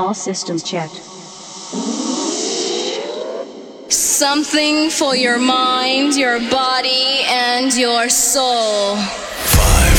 All systems checked. Something for your mind, your body, and your soul. Five,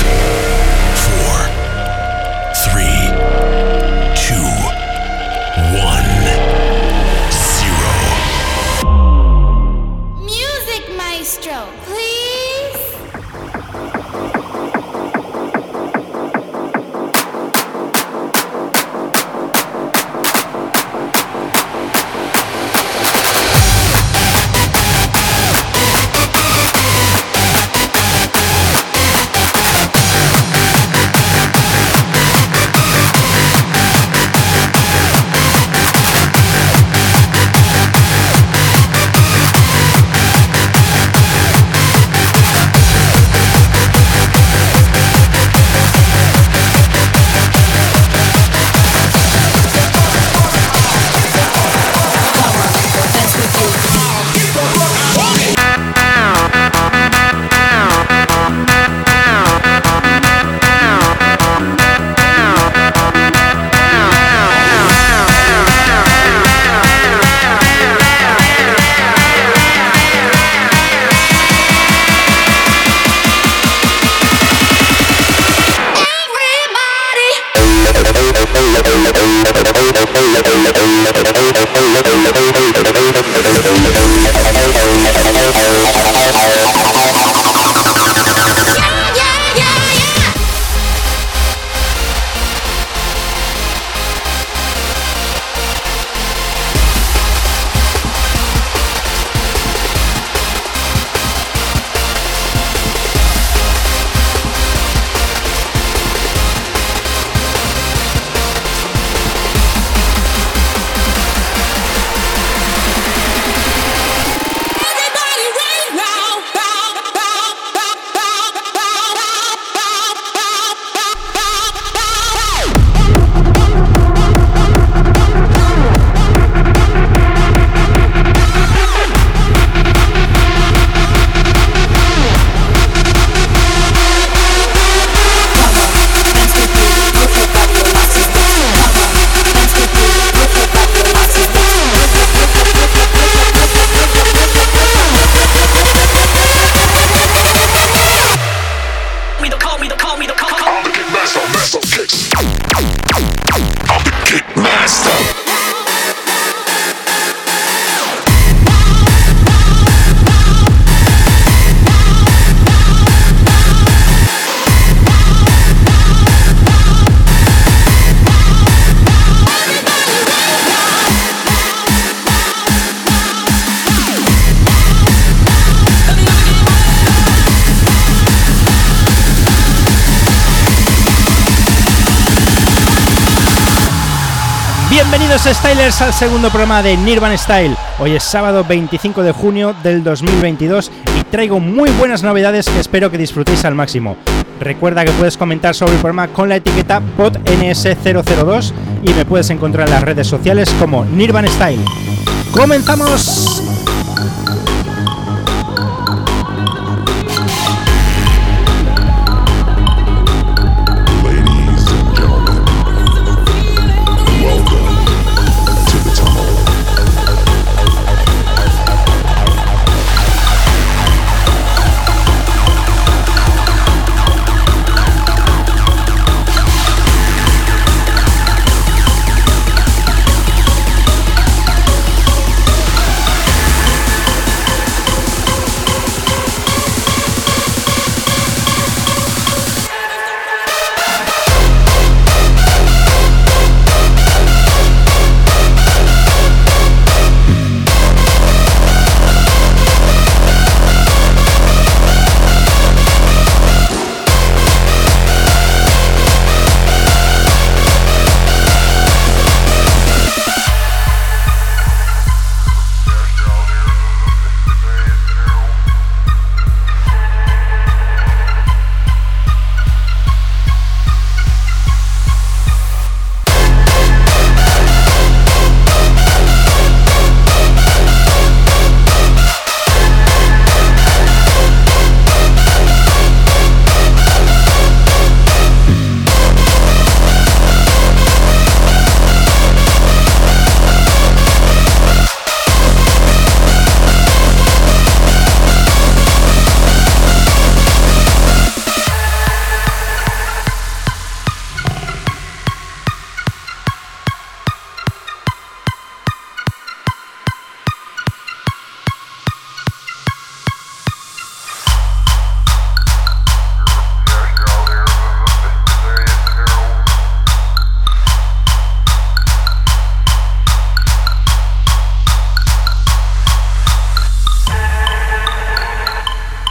Bienvenidos Stylers al segundo programa de Nirvan Style. Hoy es sábado 25 de junio del 2022 y traigo muy buenas novedades que espero que disfrutéis al máximo. Recuerda que puedes comentar sobre el programa con la etiqueta podns002 y me puedes encontrar en las redes sociales como Nirvan Style. ¡Comenzamos!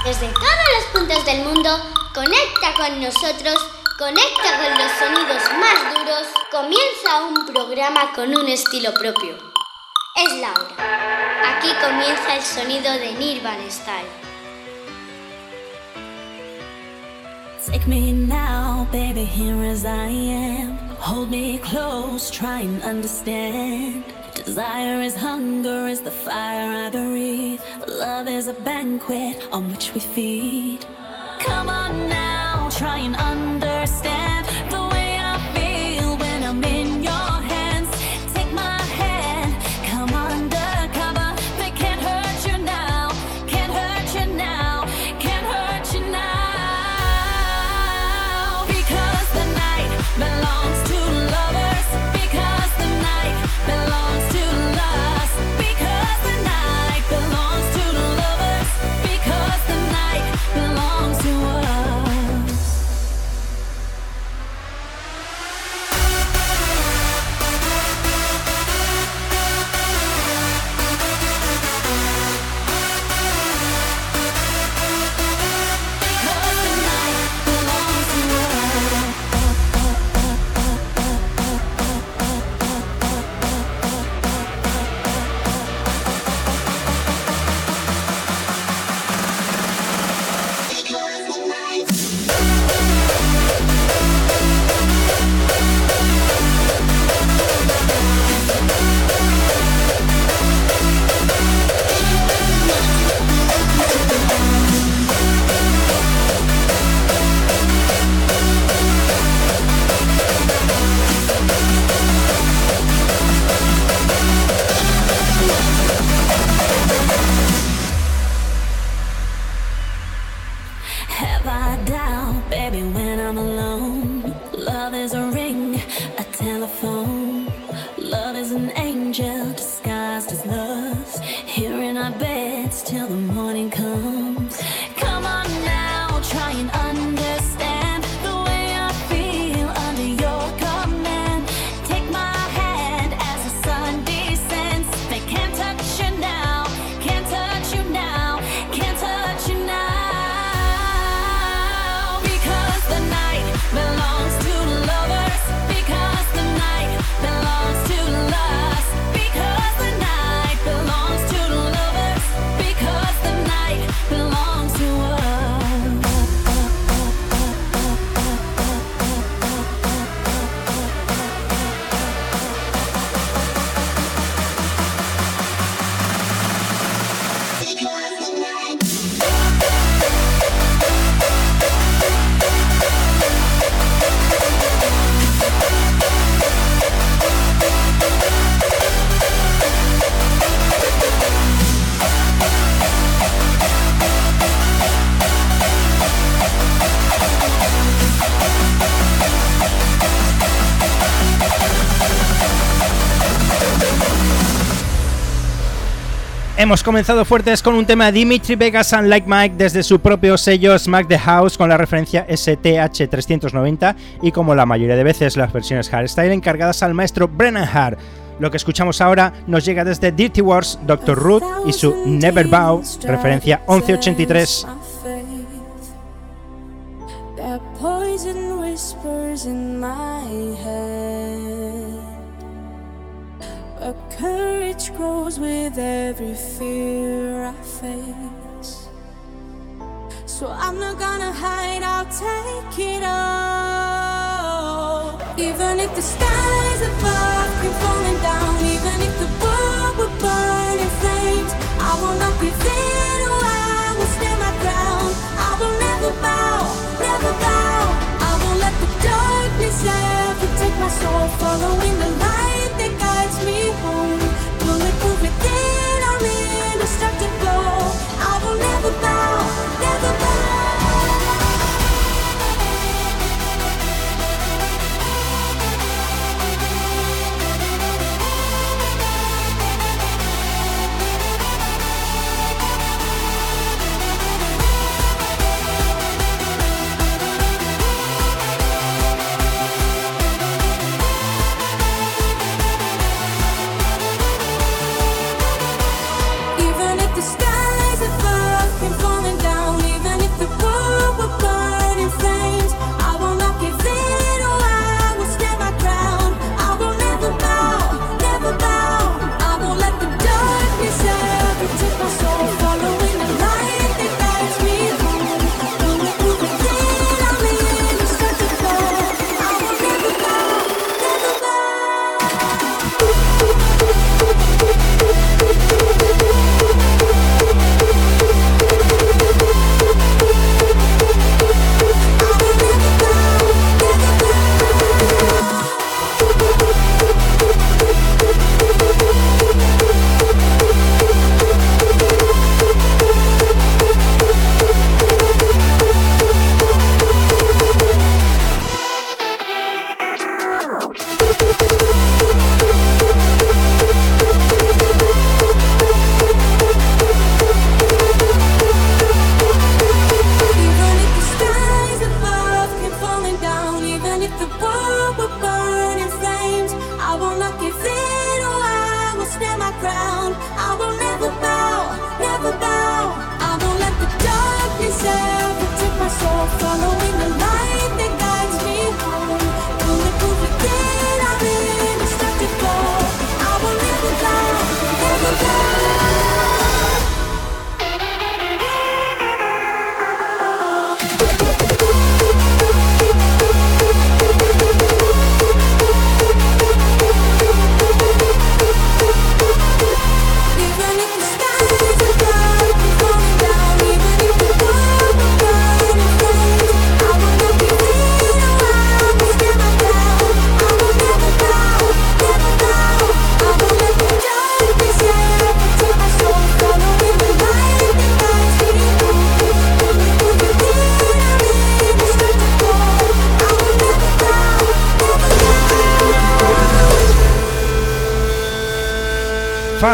desde todos los puntos del mundo, conecta con nosotros, conecta con los sonidos más duros, comienza un programa con un estilo propio. Es Laura. Aquí comienza el sonido de Nirvana Style. Take me now, baby, here as I am. Hold me close, try and understand. Desire is hunger, is the fire I breathe. Love is a banquet on which we feed. Come on now, try and understand Hemos comenzado fuertes con un tema de Dimitri Vegas and Like Mike desde su propio sello Smack the House con la referencia STH390 y como la mayoría de veces las versiones hardstyle encargadas al maestro Brennan Hart. Lo que escuchamos ahora nos llega desde Dirty Wars, Dr. Root y su Never Bow, referencia 1183. That poison whispers in my head. Courage grows with every fear I face. So I'm not gonna hide, I'll take it all. Even if the skies above keep falling down, even if the world would burn in flames, I will not be in. Oh, I will stand my ground. I will never bow, never bow. I won't let the darkness ever take my soul. Following the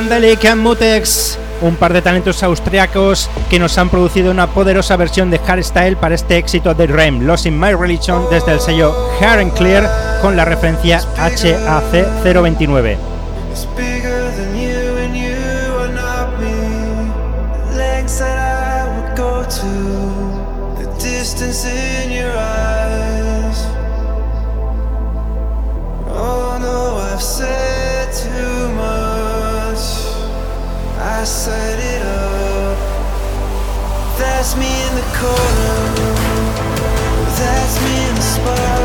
Scandalic and Mutex, un par de talentos austriacos que nos han producido una poderosa versión de Hardstyle para este éxito de Rem, Lost in My Religion, desde el sello Hair and Clear con la referencia HAC 029. in your eyes. set it up. That's me in the corner. That's me in the spot.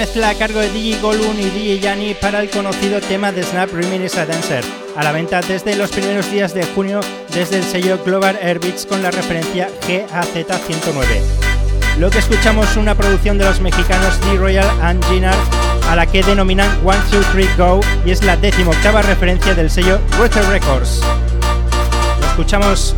mezcla a cargo de DJ Golun y DJ Yanni para el conocido tema de Snap Remains a Dancer, a la venta desde los primeros días de junio desde el sello Global Airbeats con la referencia GAZ109. Lo que escuchamos es una producción de los mexicanos D. Royal and Ginard a la que denominan One, Two, Three, Go y es la decimoctava referencia del sello Ruther Records. Lo escuchamos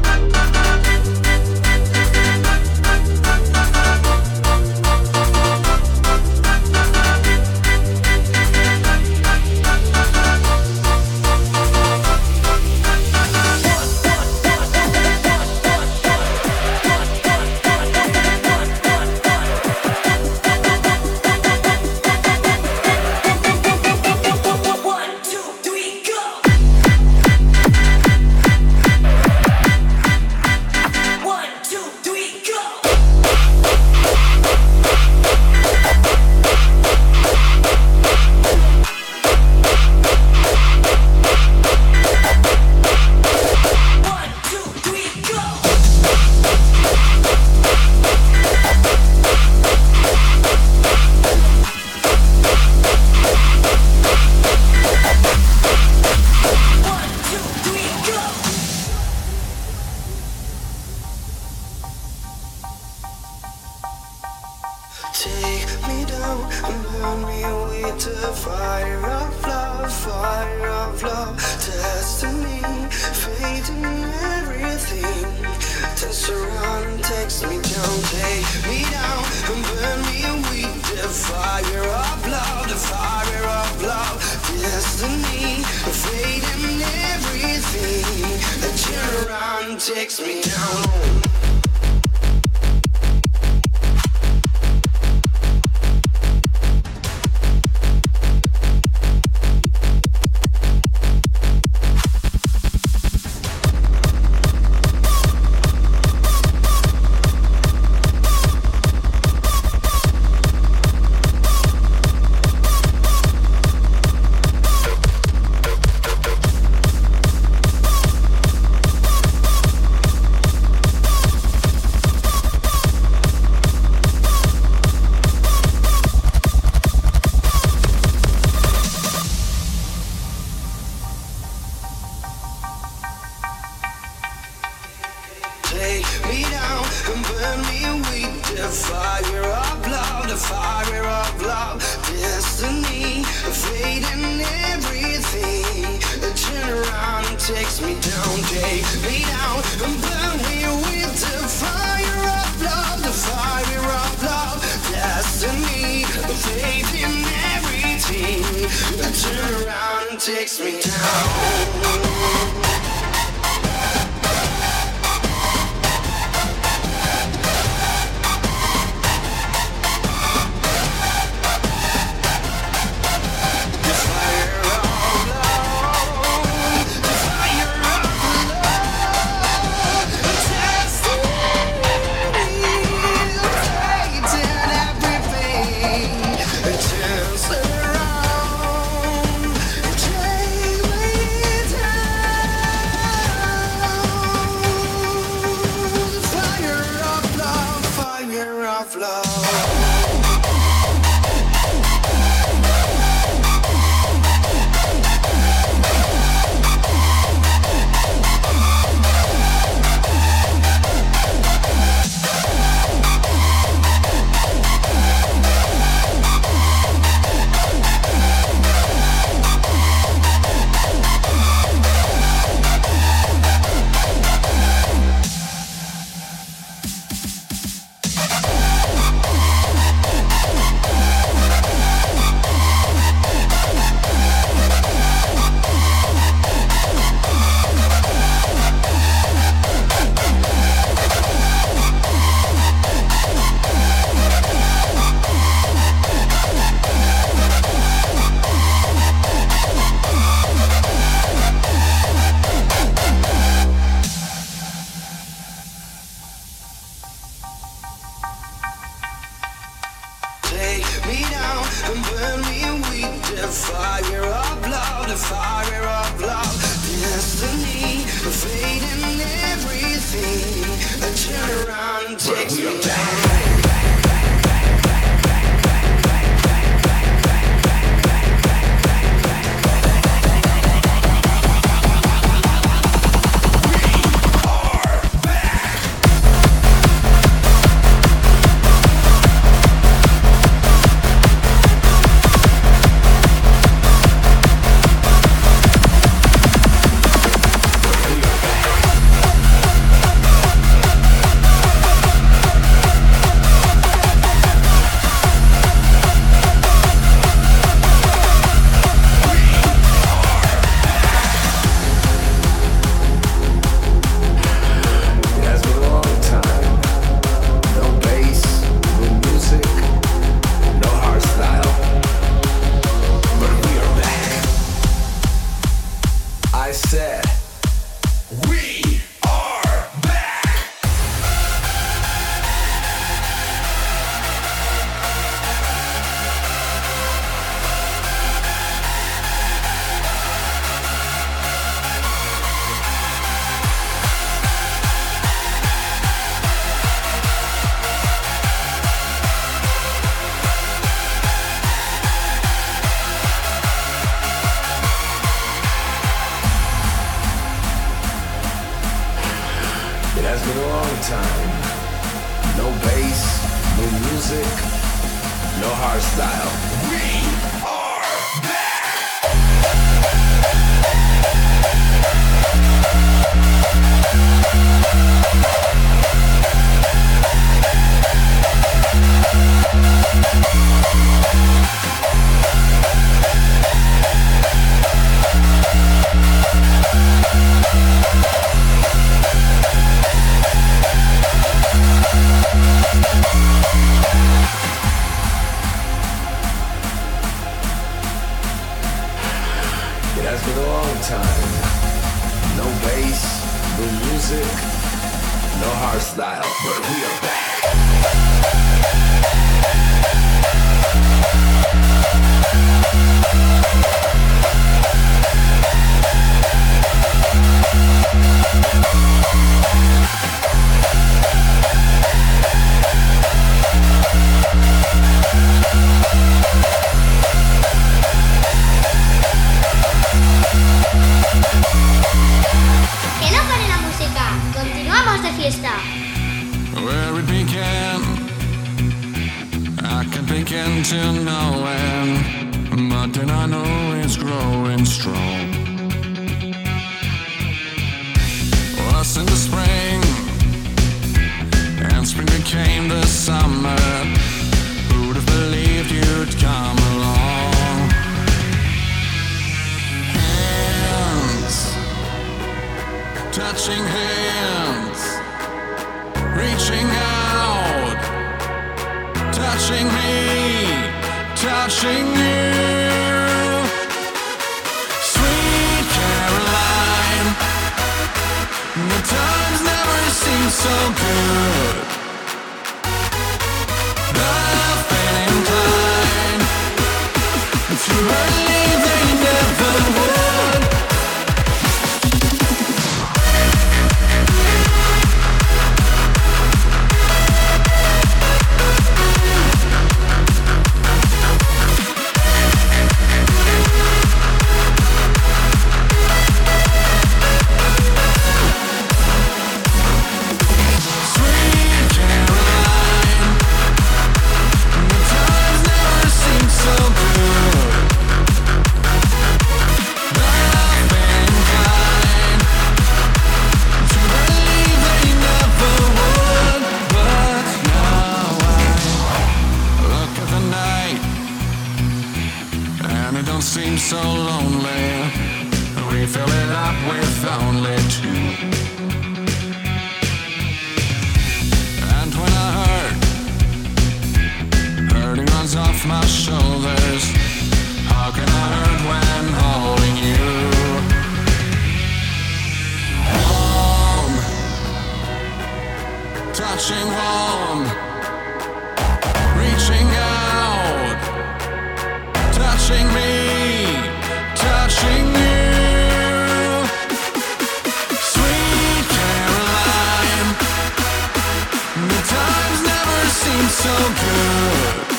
so good.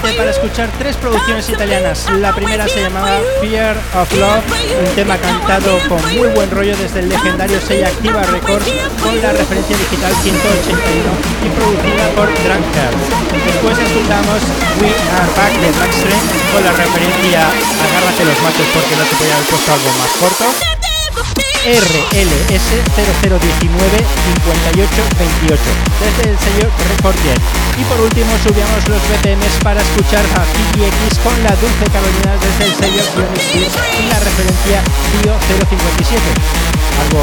Para escuchar tres producciones italianas. La primera se llamaba Fear of Love, un tema cantado con muy buen rollo desde el legendario sello Activa Records con la referencia digital 181 y producida por Drunkard. Después escuchamos We Are Back de Backstream con la referencia Agárrate los machos porque no se podía haber puesto algo más corto. RLS 0019 5828 desde el sello Recordier. Y por último subíamos los BPMs para escuchar a PGX con la Dulce Carolina desde el sello y la referencia Bio 057. Algo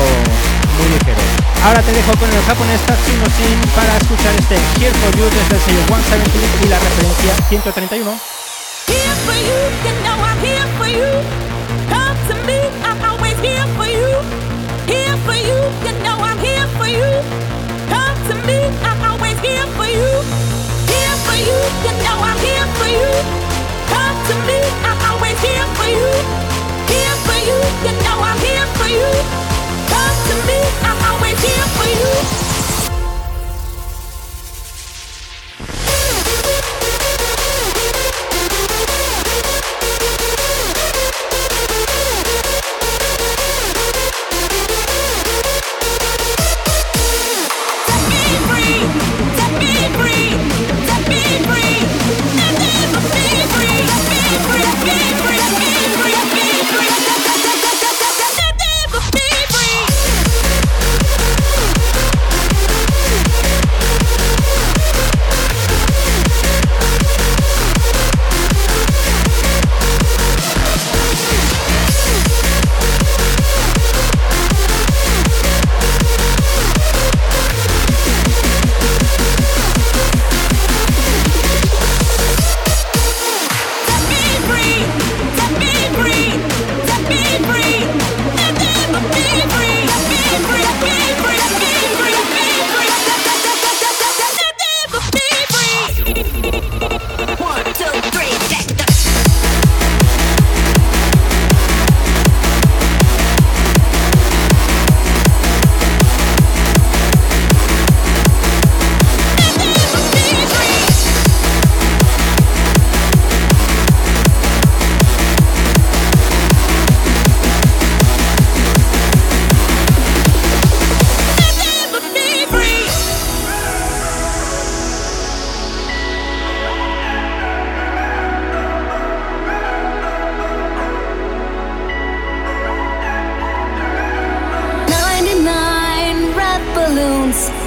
muy ligero. Ahora te dejo con el japonés Tatsino Shin para escuchar este Here for You desde el sello 170 y la referencia 131.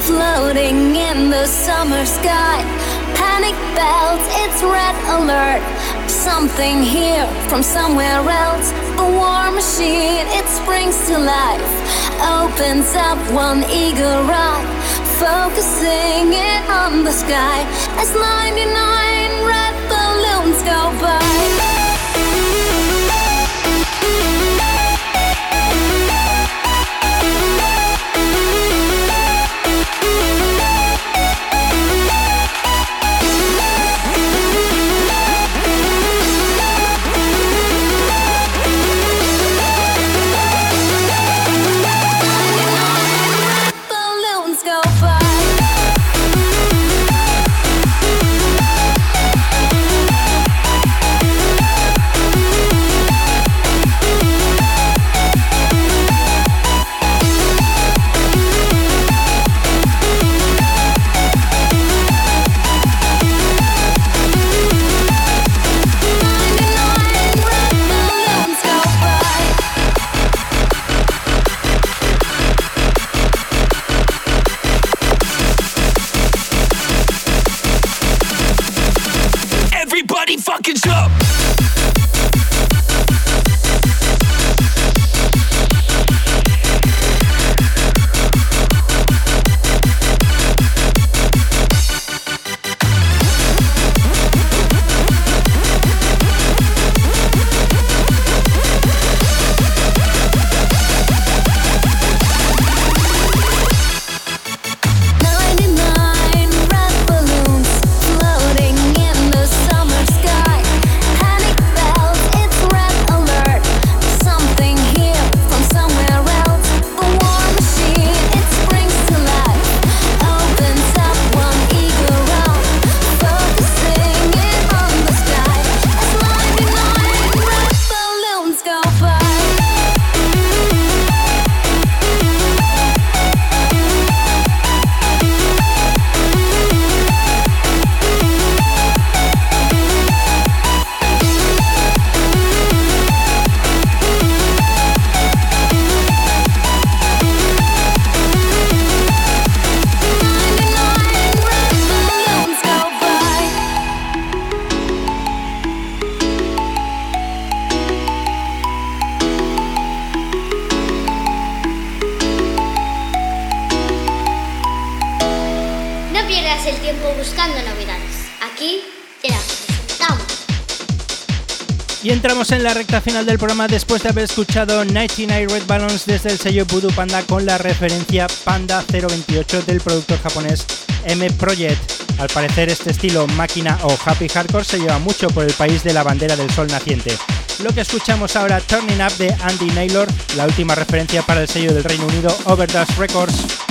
Floating in the summer sky. Panic bells, it's red alert. Something here from somewhere else. A war machine, it springs to life. Opens up one eager eye, focusing it on the sky as 99 red balloons go by. En la recta final del programa después de haber escuchado 99 Red Balloons desde el sello Voodoo Panda con la referencia Panda 028 del productor japonés M Project. Al parecer este estilo máquina o happy hardcore se lleva mucho por el país de la bandera del sol naciente. Lo que escuchamos ahora Turning Up de Andy Naylor, la última referencia para el sello del Reino Unido Overdose Records.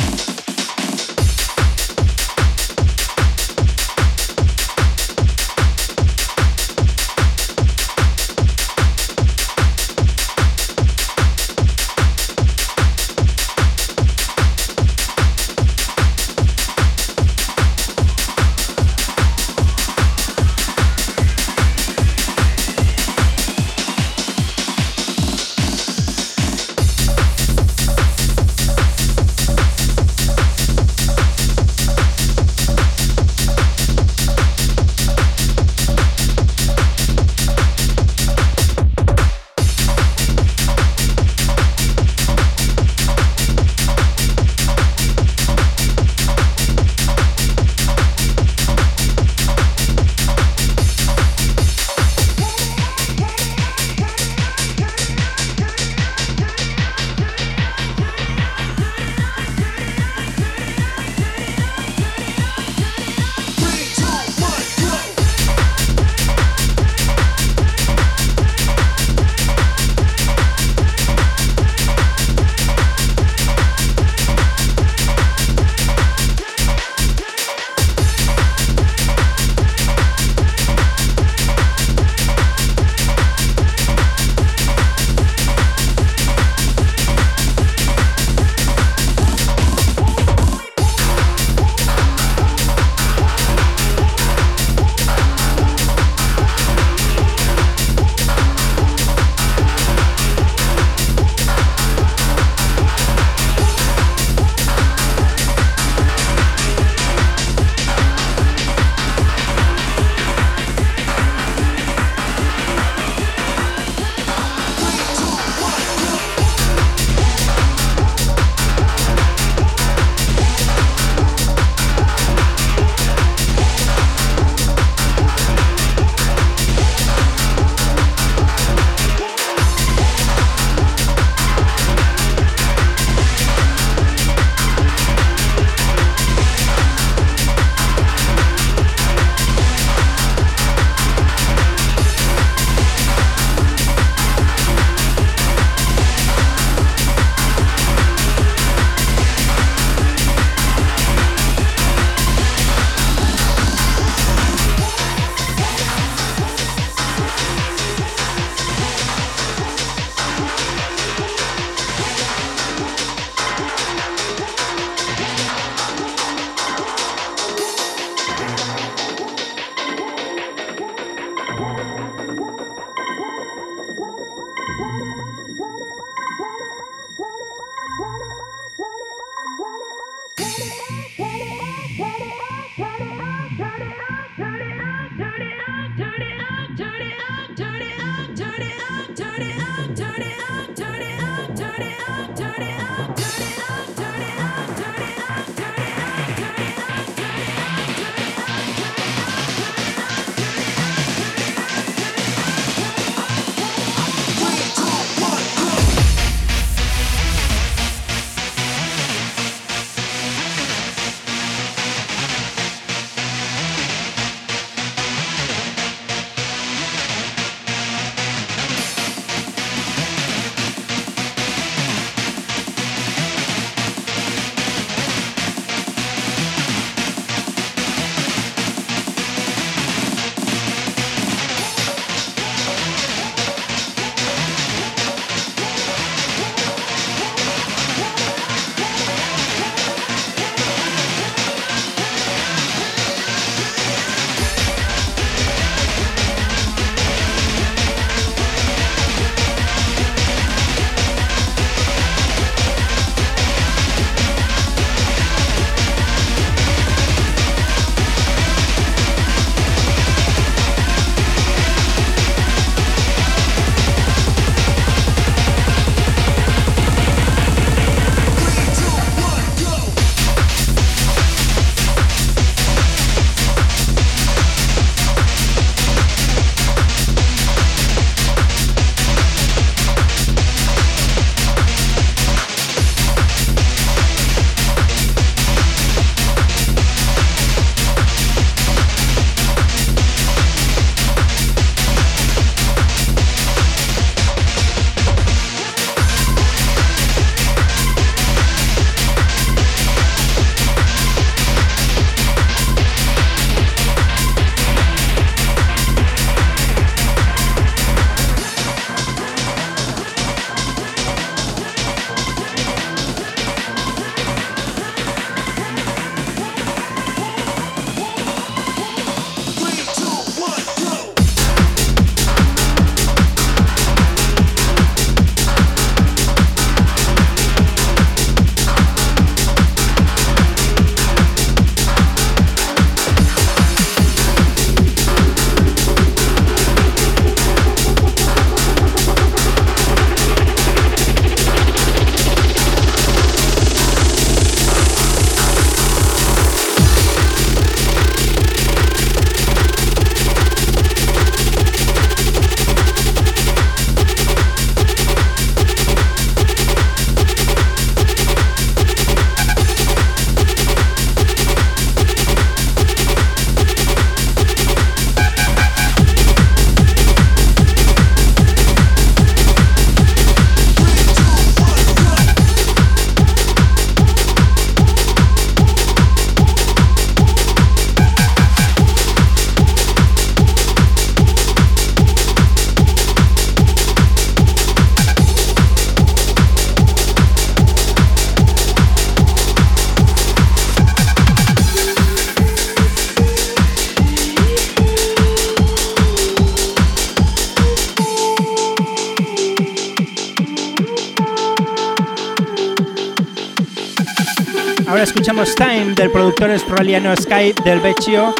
Del productor australiano Sky del Vecchio.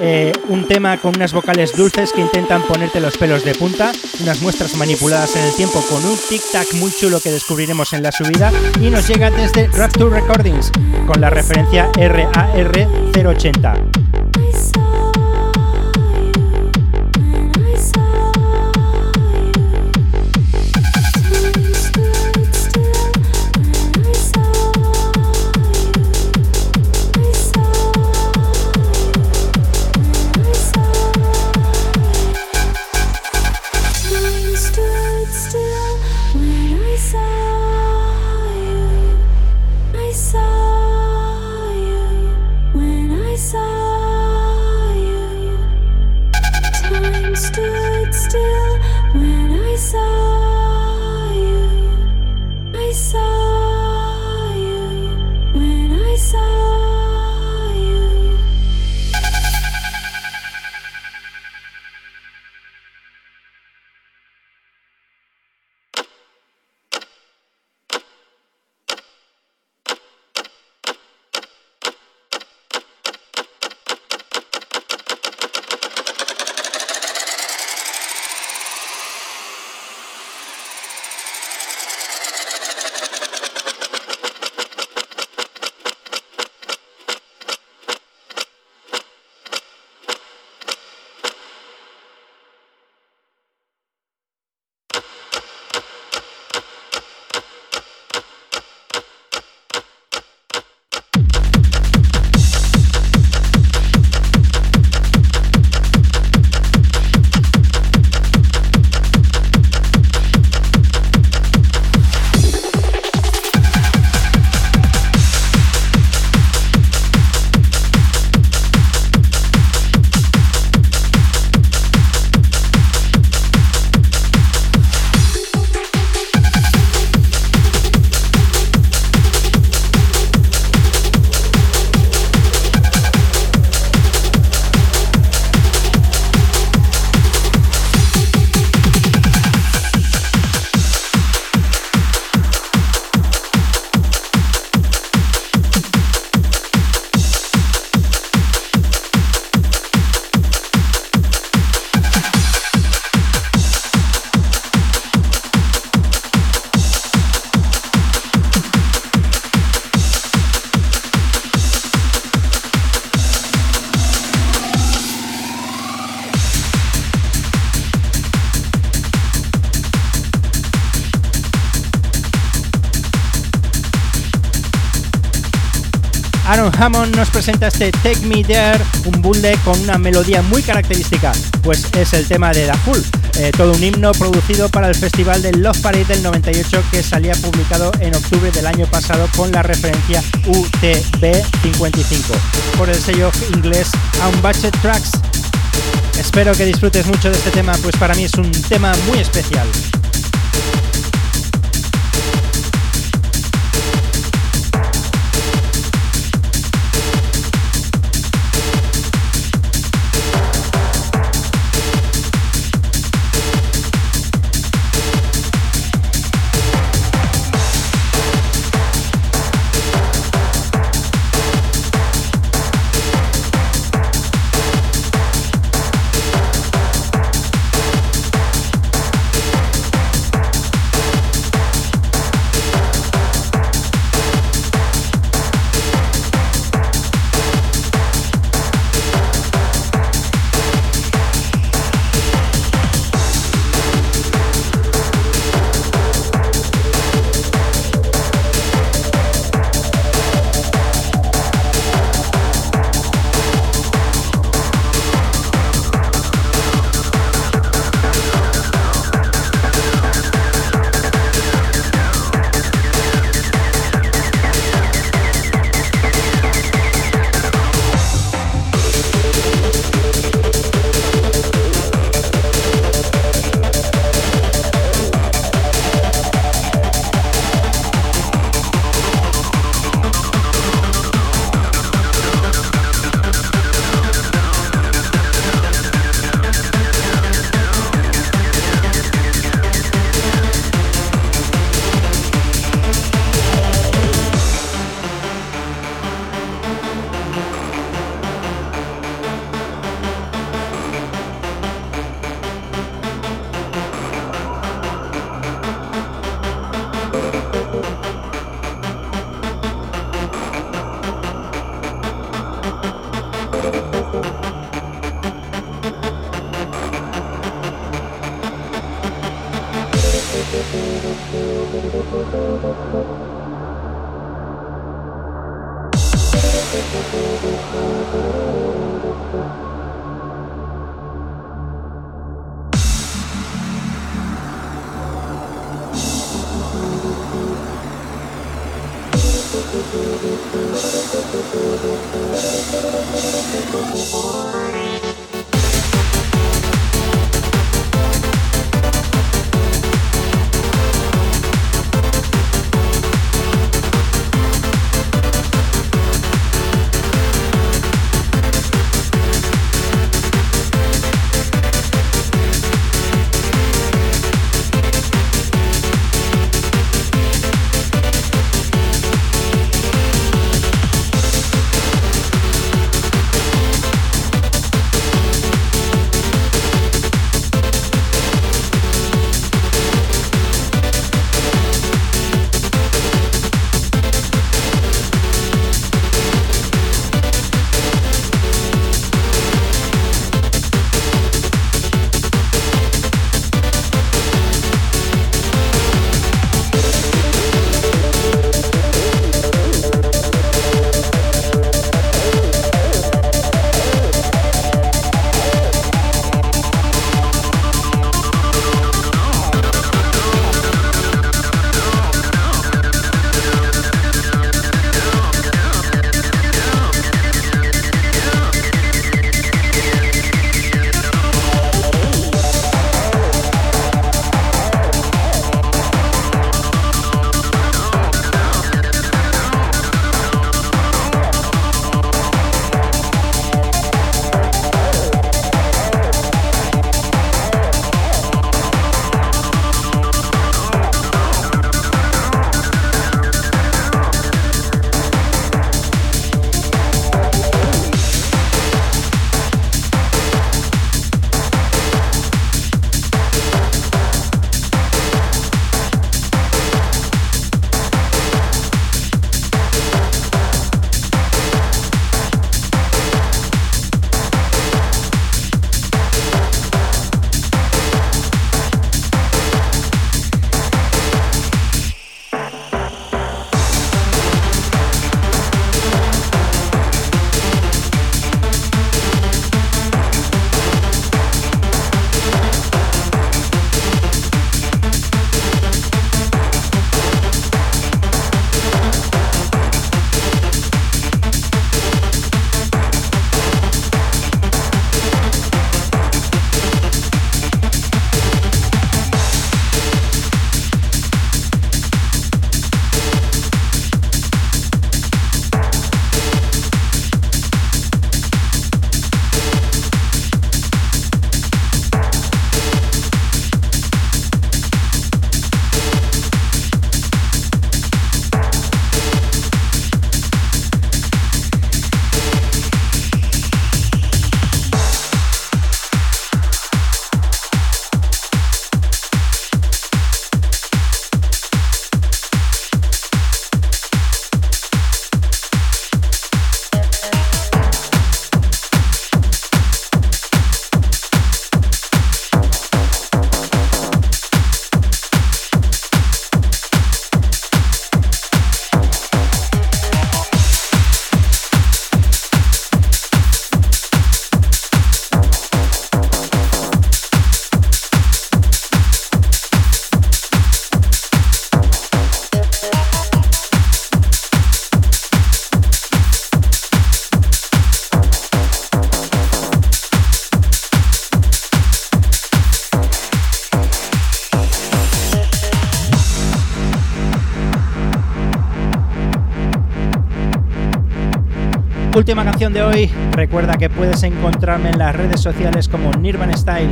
eh, un tema con unas vocales dulces que intentan ponerte los pelos de punta, unas muestras manipuladas en el tiempo con un tic-tac muy chulo que descubriremos en la subida y nos llega desde Rapture Recordings con la referencia RAR 080. Presenta este Take Me There, un bundle con una melodía muy característica, pues es el tema de Da Fool, eh, todo un himno producido para el festival del Love Parade del 98 que salía publicado en octubre del año pasado con la referencia UTB55 por el sello inglés Unbatched Tracks. Espero que disfrutes mucho de este tema, pues para mí es un tema muy especial. Última canción de hoy. Recuerda que puedes encontrarme en las redes sociales como Nirvan Style.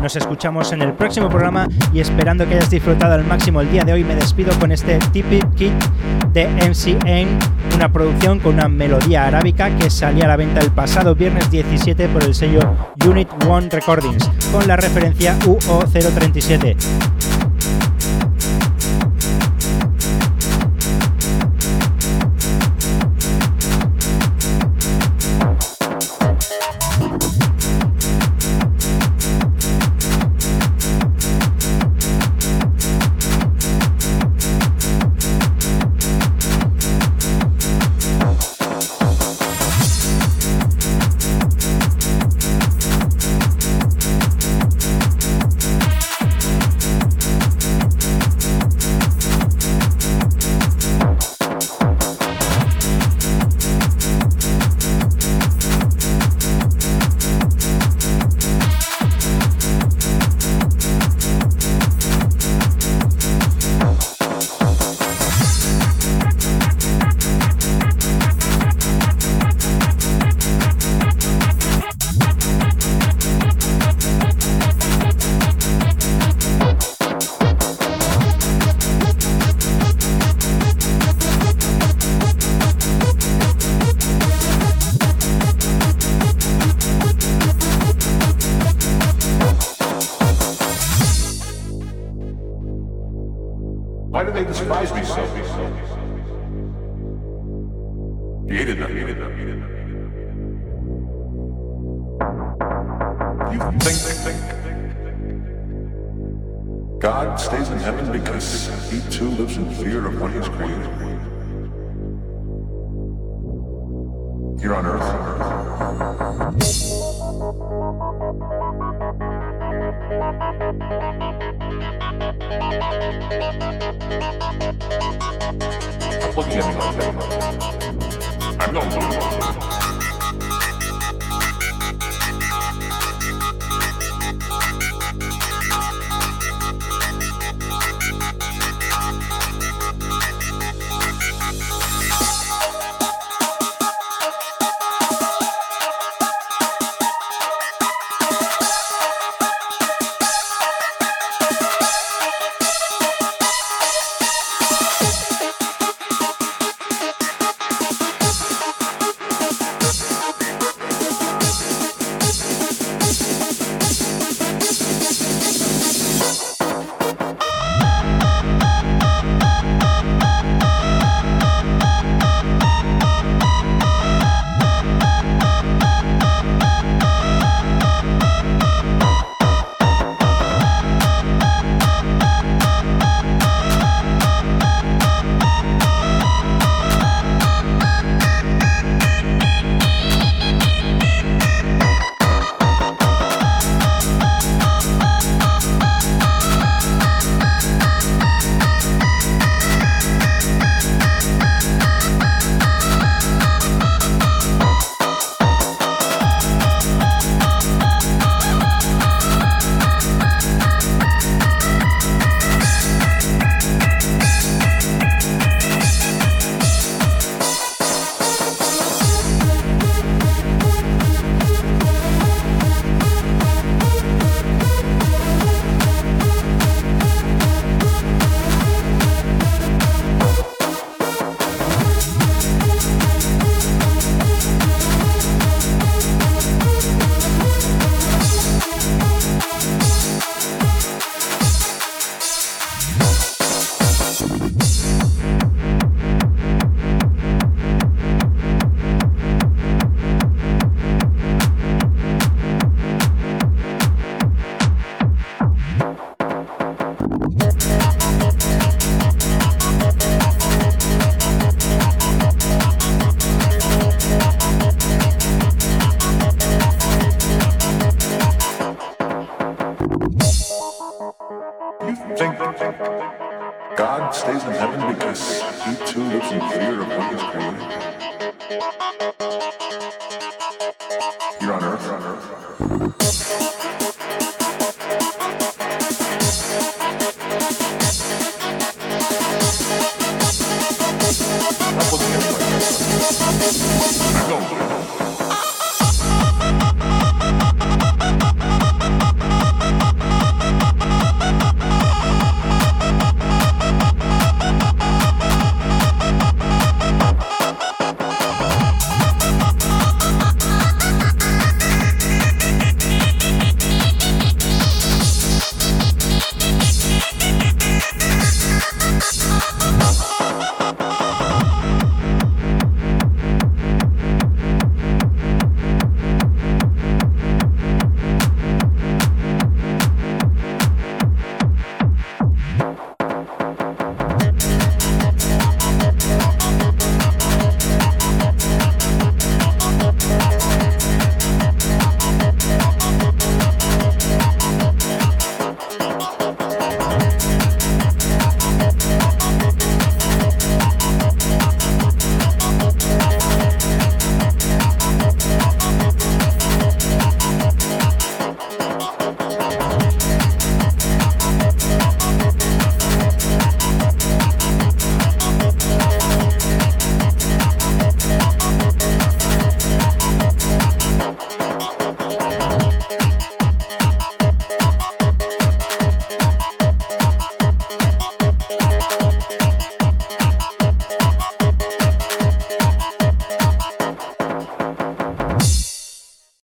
Nos escuchamos en el próximo programa y esperando que hayas disfrutado al máximo el día de hoy, me despido con este Tipi Kit de MCN, una producción con una melodía arábica que salía a la venta el pasado viernes 17 por el sello Unit One Recordings, con la referencia UO037. from heaven because he too lives in fear of what is coming. on earth, on earth.